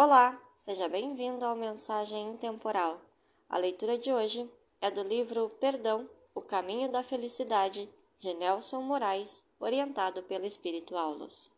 Olá, seja bem-vindo ao Mensagem Intemporal. A leitura de hoje é do livro Perdão, O Caminho da Felicidade, de Nelson Moraes, orientado pelo Espírito Aulos.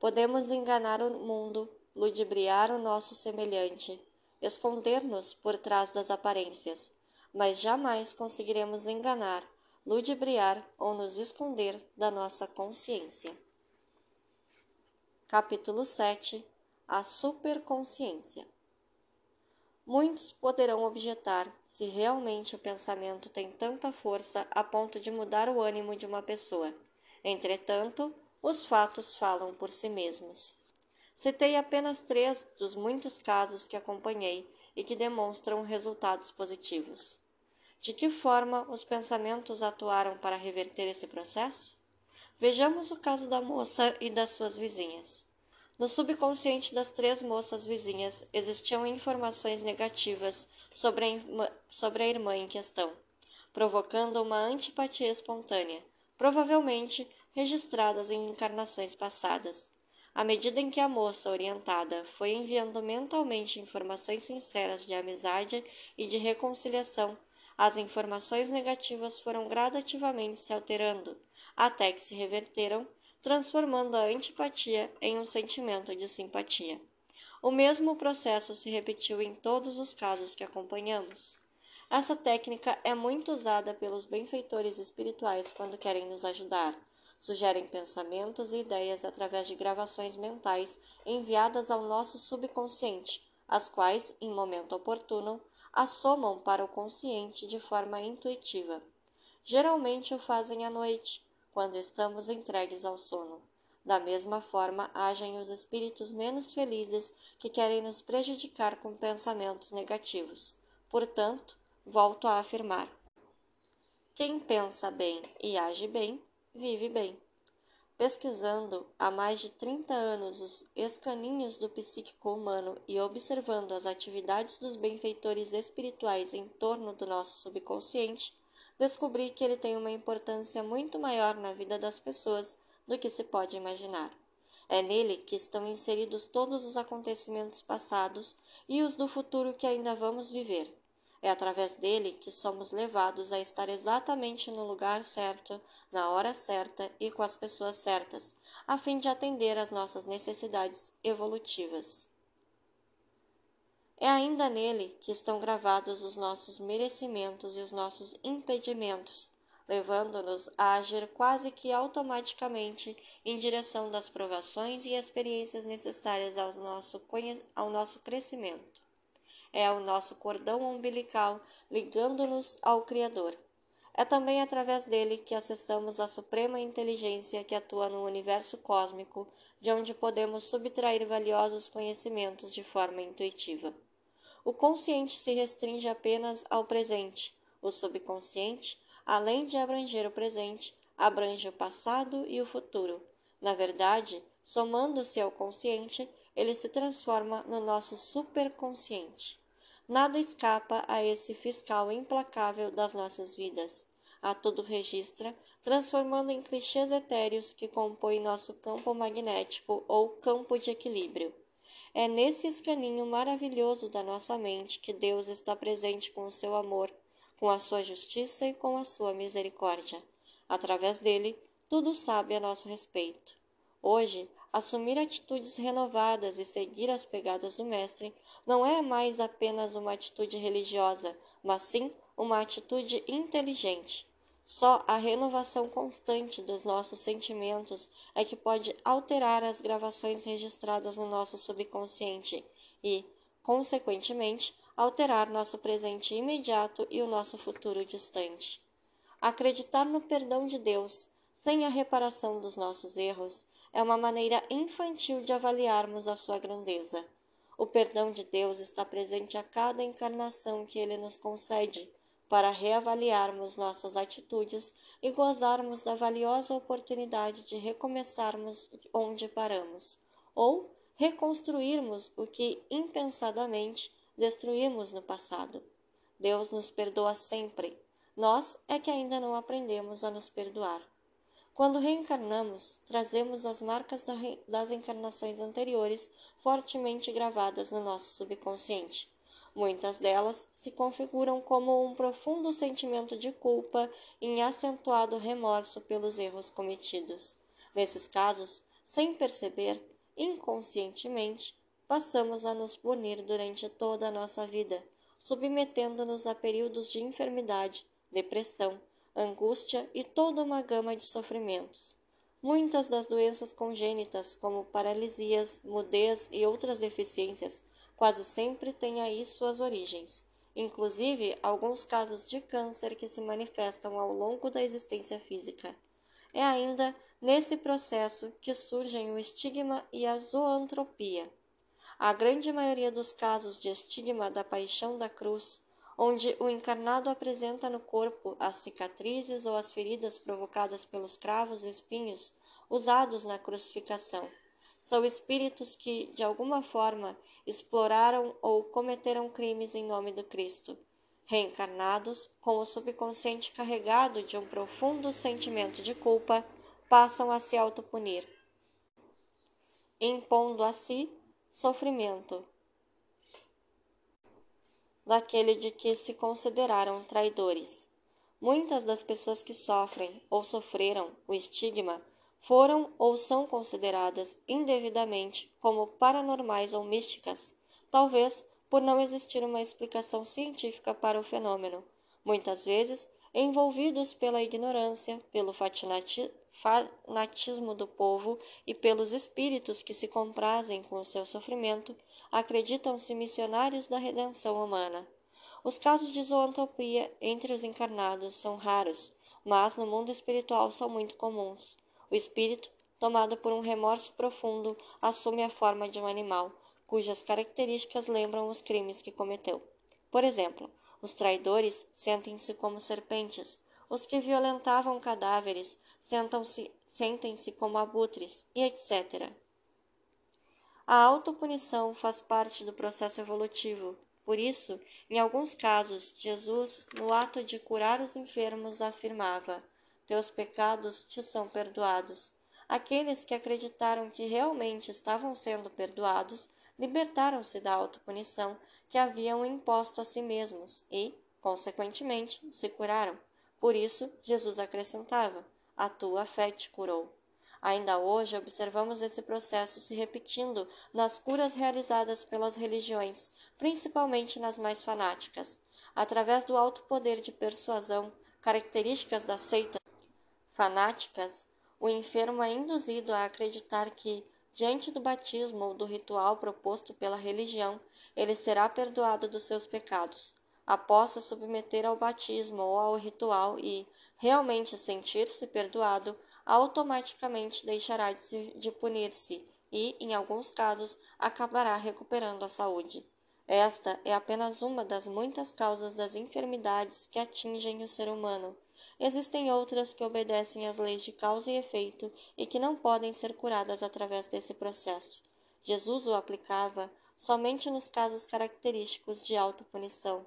Podemos enganar o mundo, ludibriar o nosso semelhante, esconder-nos por trás das aparências, mas jamais conseguiremos enganar, ludibriar ou nos esconder da nossa consciência. Capítulo 7 a superconsciência. Muitos poderão objetar se realmente o pensamento tem tanta força a ponto de mudar o ânimo de uma pessoa. Entretanto, os fatos falam por si mesmos. Citei apenas três dos muitos casos que acompanhei e que demonstram resultados positivos. De que forma os pensamentos atuaram para reverter esse processo? Vejamos o caso da moça e das suas vizinhas. No subconsciente das três moças vizinhas existiam informações negativas sobre a, irmã, sobre a irmã em questão, provocando uma antipatia espontânea, provavelmente registradas em encarnações passadas. À medida em que a moça orientada foi enviando mentalmente informações sinceras de amizade e de reconciliação, as informações negativas foram gradativamente se alterando, até que se reverteram transformando a antipatia em um sentimento de simpatia. O mesmo processo se repetiu em todos os casos que acompanhamos. Essa técnica é muito usada pelos benfeitores espirituais quando querem nos ajudar. Sugerem pensamentos e ideias através de gravações mentais enviadas ao nosso subconsciente, as quais, em momento oportuno, assomam para o consciente de forma intuitiva. Geralmente o fazem à noite, quando estamos entregues ao sono. Da mesma forma, agem os espíritos menos felizes que querem nos prejudicar com pensamentos negativos. Portanto, volto a afirmar: quem pensa bem e age bem, vive bem. Pesquisando há mais de 30 anos os escaninhos do psíquico humano e observando as atividades dos benfeitores espirituais em torno do nosso subconsciente, descobri que ele tem uma importância muito maior na vida das pessoas do que se pode imaginar. É nele que estão inseridos todos os acontecimentos passados e os do futuro que ainda vamos viver. É através dele que somos levados a estar exatamente no lugar certo, na hora certa e com as pessoas certas, a fim de atender às nossas necessidades evolutivas. É ainda nele que estão gravados os nossos merecimentos e os nossos impedimentos, levando-nos a agir quase que automaticamente em direção das provações e experiências necessárias ao nosso, ao nosso crescimento. É o nosso cordão umbilical ligando-nos ao Criador. É também através dele que acessamos a suprema inteligência que atua no universo cósmico, de onde podemos subtrair valiosos conhecimentos de forma intuitiva. O consciente se restringe apenas ao presente. O subconsciente, além de abranger o presente, abrange o passado e o futuro. Na verdade, somando-se ao consciente, ele se transforma no nosso superconsciente. Nada escapa a esse fiscal implacável das nossas vidas. A tudo registra, transformando em clichês etéreos que compõem nosso campo magnético ou campo de equilíbrio. É nesse escaninho maravilhoso da nossa mente que Deus está presente com o seu amor, com a sua justiça e com a sua misericórdia. Através dele, tudo sabe a nosso respeito. Hoje, assumir atitudes renovadas e seguir as pegadas do Mestre não é mais apenas uma atitude religiosa, mas sim uma atitude inteligente. Só a renovação constante dos nossos sentimentos é que pode alterar as gravações registradas no nosso subconsciente e, consequentemente, alterar nosso presente imediato e o nosso futuro distante. Acreditar no perdão de Deus, sem a reparação dos nossos erros, é uma maneira infantil de avaliarmos a sua grandeza. O perdão de Deus está presente a cada encarnação que ele nos concede para reavaliarmos nossas atitudes e gozarmos da valiosa oportunidade de recomeçarmos onde paramos, ou reconstruirmos o que impensadamente destruímos no passado. Deus nos perdoa sempre. Nós é que ainda não aprendemos a nos perdoar. Quando reencarnamos, trazemos as marcas das encarnações anteriores fortemente gravadas no nosso subconsciente. Muitas delas se configuram como um profundo sentimento de culpa e acentuado remorso pelos erros cometidos. Nesses casos, sem perceber, inconscientemente, passamos a nos punir durante toda a nossa vida, submetendo-nos a períodos de enfermidade, depressão, angústia e toda uma gama de sofrimentos. Muitas das doenças congênitas, como paralisias, mudez e outras deficiências, quase sempre têm aí suas origens, inclusive alguns casos de câncer que se manifestam ao longo da existência física. É ainda nesse processo que surgem o estigma e a zoantropia. A grande maioria dos casos de estigma da paixão da cruz onde o encarnado apresenta no corpo as cicatrizes ou as feridas provocadas pelos cravos e espinhos usados na crucificação. São espíritos que, de alguma forma, exploraram ou cometeram crimes em nome do Cristo. Reencarnados, com o subconsciente carregado de um profundo sentimento de culpa, passam a se autopunir, impondo a si sofrimento, daquele de que se consideraram traidores. Muitas das pessoas que sofrem ou sofreram o estigma foram ou são consideradas indevidamente como paranormais ou místicas, talvez por não existir uma explicação científica para o fenômeno, muitas vezes envolvidos pela ignorância, pelo fanatismo do povo e pelos espíritos que se comprazem com o seu sofrimento, acreditam-se missionários da redenção humana. Os casos de zoantropia entre os encarnados são raros, mas no mundo espiritual são muito comuns. O espírito, tomado por um remorso profundo, assume a forma de um animal, cujas características lembram os crimes que cometeu. Por exemplo, os traidores sentem-se como serpentes, os que violentavam cadáveres sentem-se como abutres, e etc. A autopunição faz parte do processo evolutivo. Por isso, em alguns casos, Jesus, no ato de curar os enfermos, afirmava: Teus pecados te são perdoados. Aqueles que acreditaram que realmente estavam sendo perdoados libertaram-se da autopunição que haviam imposto a si mesmos e, consequentemente, se curaram. Por isso, Jesus acrescentava: A tua fé te curou. Ainda hoje observamos esse processo se repetindo nas curas realizadas pelas religiões, principalmente nas mais fanáticas. Através do alto poder de persuasão, características das seitas fanáticas, o enfermo é induzido a acreditar que, diante do batismo ou do ritual proposto pela religião, ele será perdoado dos seus pecados. Após se submeter ao batismo ou ao ritual e realmente sentir-se perdoado, automaticamente deixará de, de punir-se e, em alguns casos, acabará recuperando a saúde. Esta é apenas uma das muitas causas das enfermidades que atingem o ser humano. Existem outras que obedecem às leis de causa e efeito e que não podem ser curadas através desse processo. Jesus o aplicava somente nos casos característicos de autopunição.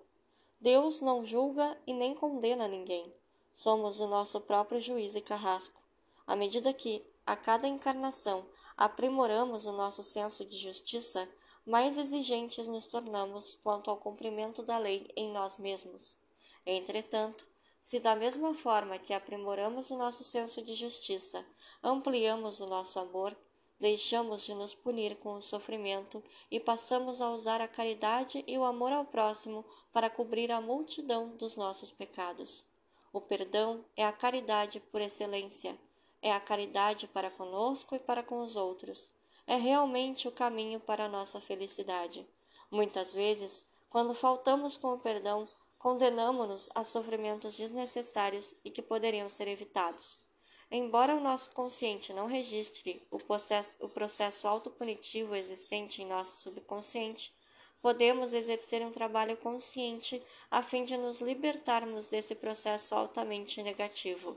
Deus não julga e nem condena ninguém. Somos o nosso próprio juiz e carrasco. À medida que, a cada encarnação, aprimoramos o nosso senso de justiça, mais exigentes nos tornamos quanto ao cumprimento da lei em nós mesmos. Entretanto, se da mesma forma que aprimoramos o nosso senso de justiça, ampliamos o nosso amor, deixamos de nos punir com o sofrimento e passamos a usar a caridade e o amor ao próximo para cobrir a multidão dos nossos pecados. O perdão é a caridade por excelência é a caridade para conosco e para com os outros. É realmente o caminho para a nossa felicidade. Muitas vezes, quando faltamos com o perdão, condenamos-nos a sofrimentos desnecessários e que poderiam ser evitados. Embora o nosso consciente não registre o processo, o processo autopunitivo existente em nosso subconsciente, podemos exercer um trabalho consciente a fim de nos libertarmos desse processo altamente negativo.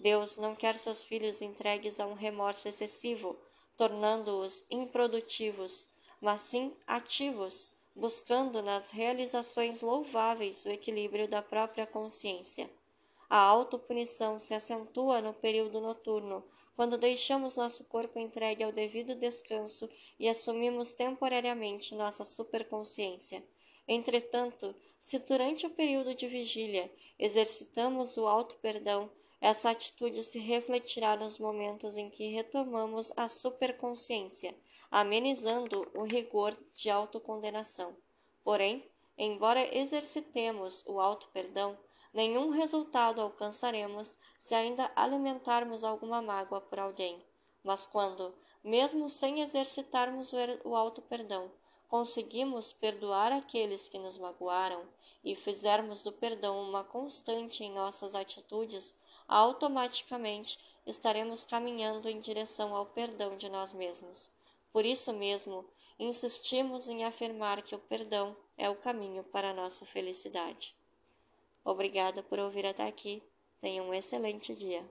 Deus não quer seus filhos entregues a um remorso excessivo, tornando-os improdutivos, mas sim ativos, buscando nas realizações louváveis o equilíbrio da própria consciência. A autopunição se acentua no período noturno, quando deixamos nosso corpo entregue ao devido descanso e assumimos temporariamente nossa superconsciência. Entretanto, se durante o período de vigília exercitamos o auto-perdão, essa atitude se refletirá nos momentos em que retomamos a superconsciência, amenizando o rigor de autocondenação. Porém, embora exercitemos o auto-perdão, nenhum resultado alcançaremos se ainda alimentarmos alguma mágoa por alguém. Mas quando, mesmo sem exercitarmos o auto-perdão, conseguimos perdoar aqueles que nos magoaram e fizermos do perdão uma constante em nossas atitudes, automaticamente estaremos caminhando em direção ao perdão de nós mesmos. Por isso mesmo, insistimos em afirmar que o perdão é o caminho para a nossa felicidade. Obrigada por ouvir até aqui. Tenha um excelente dia.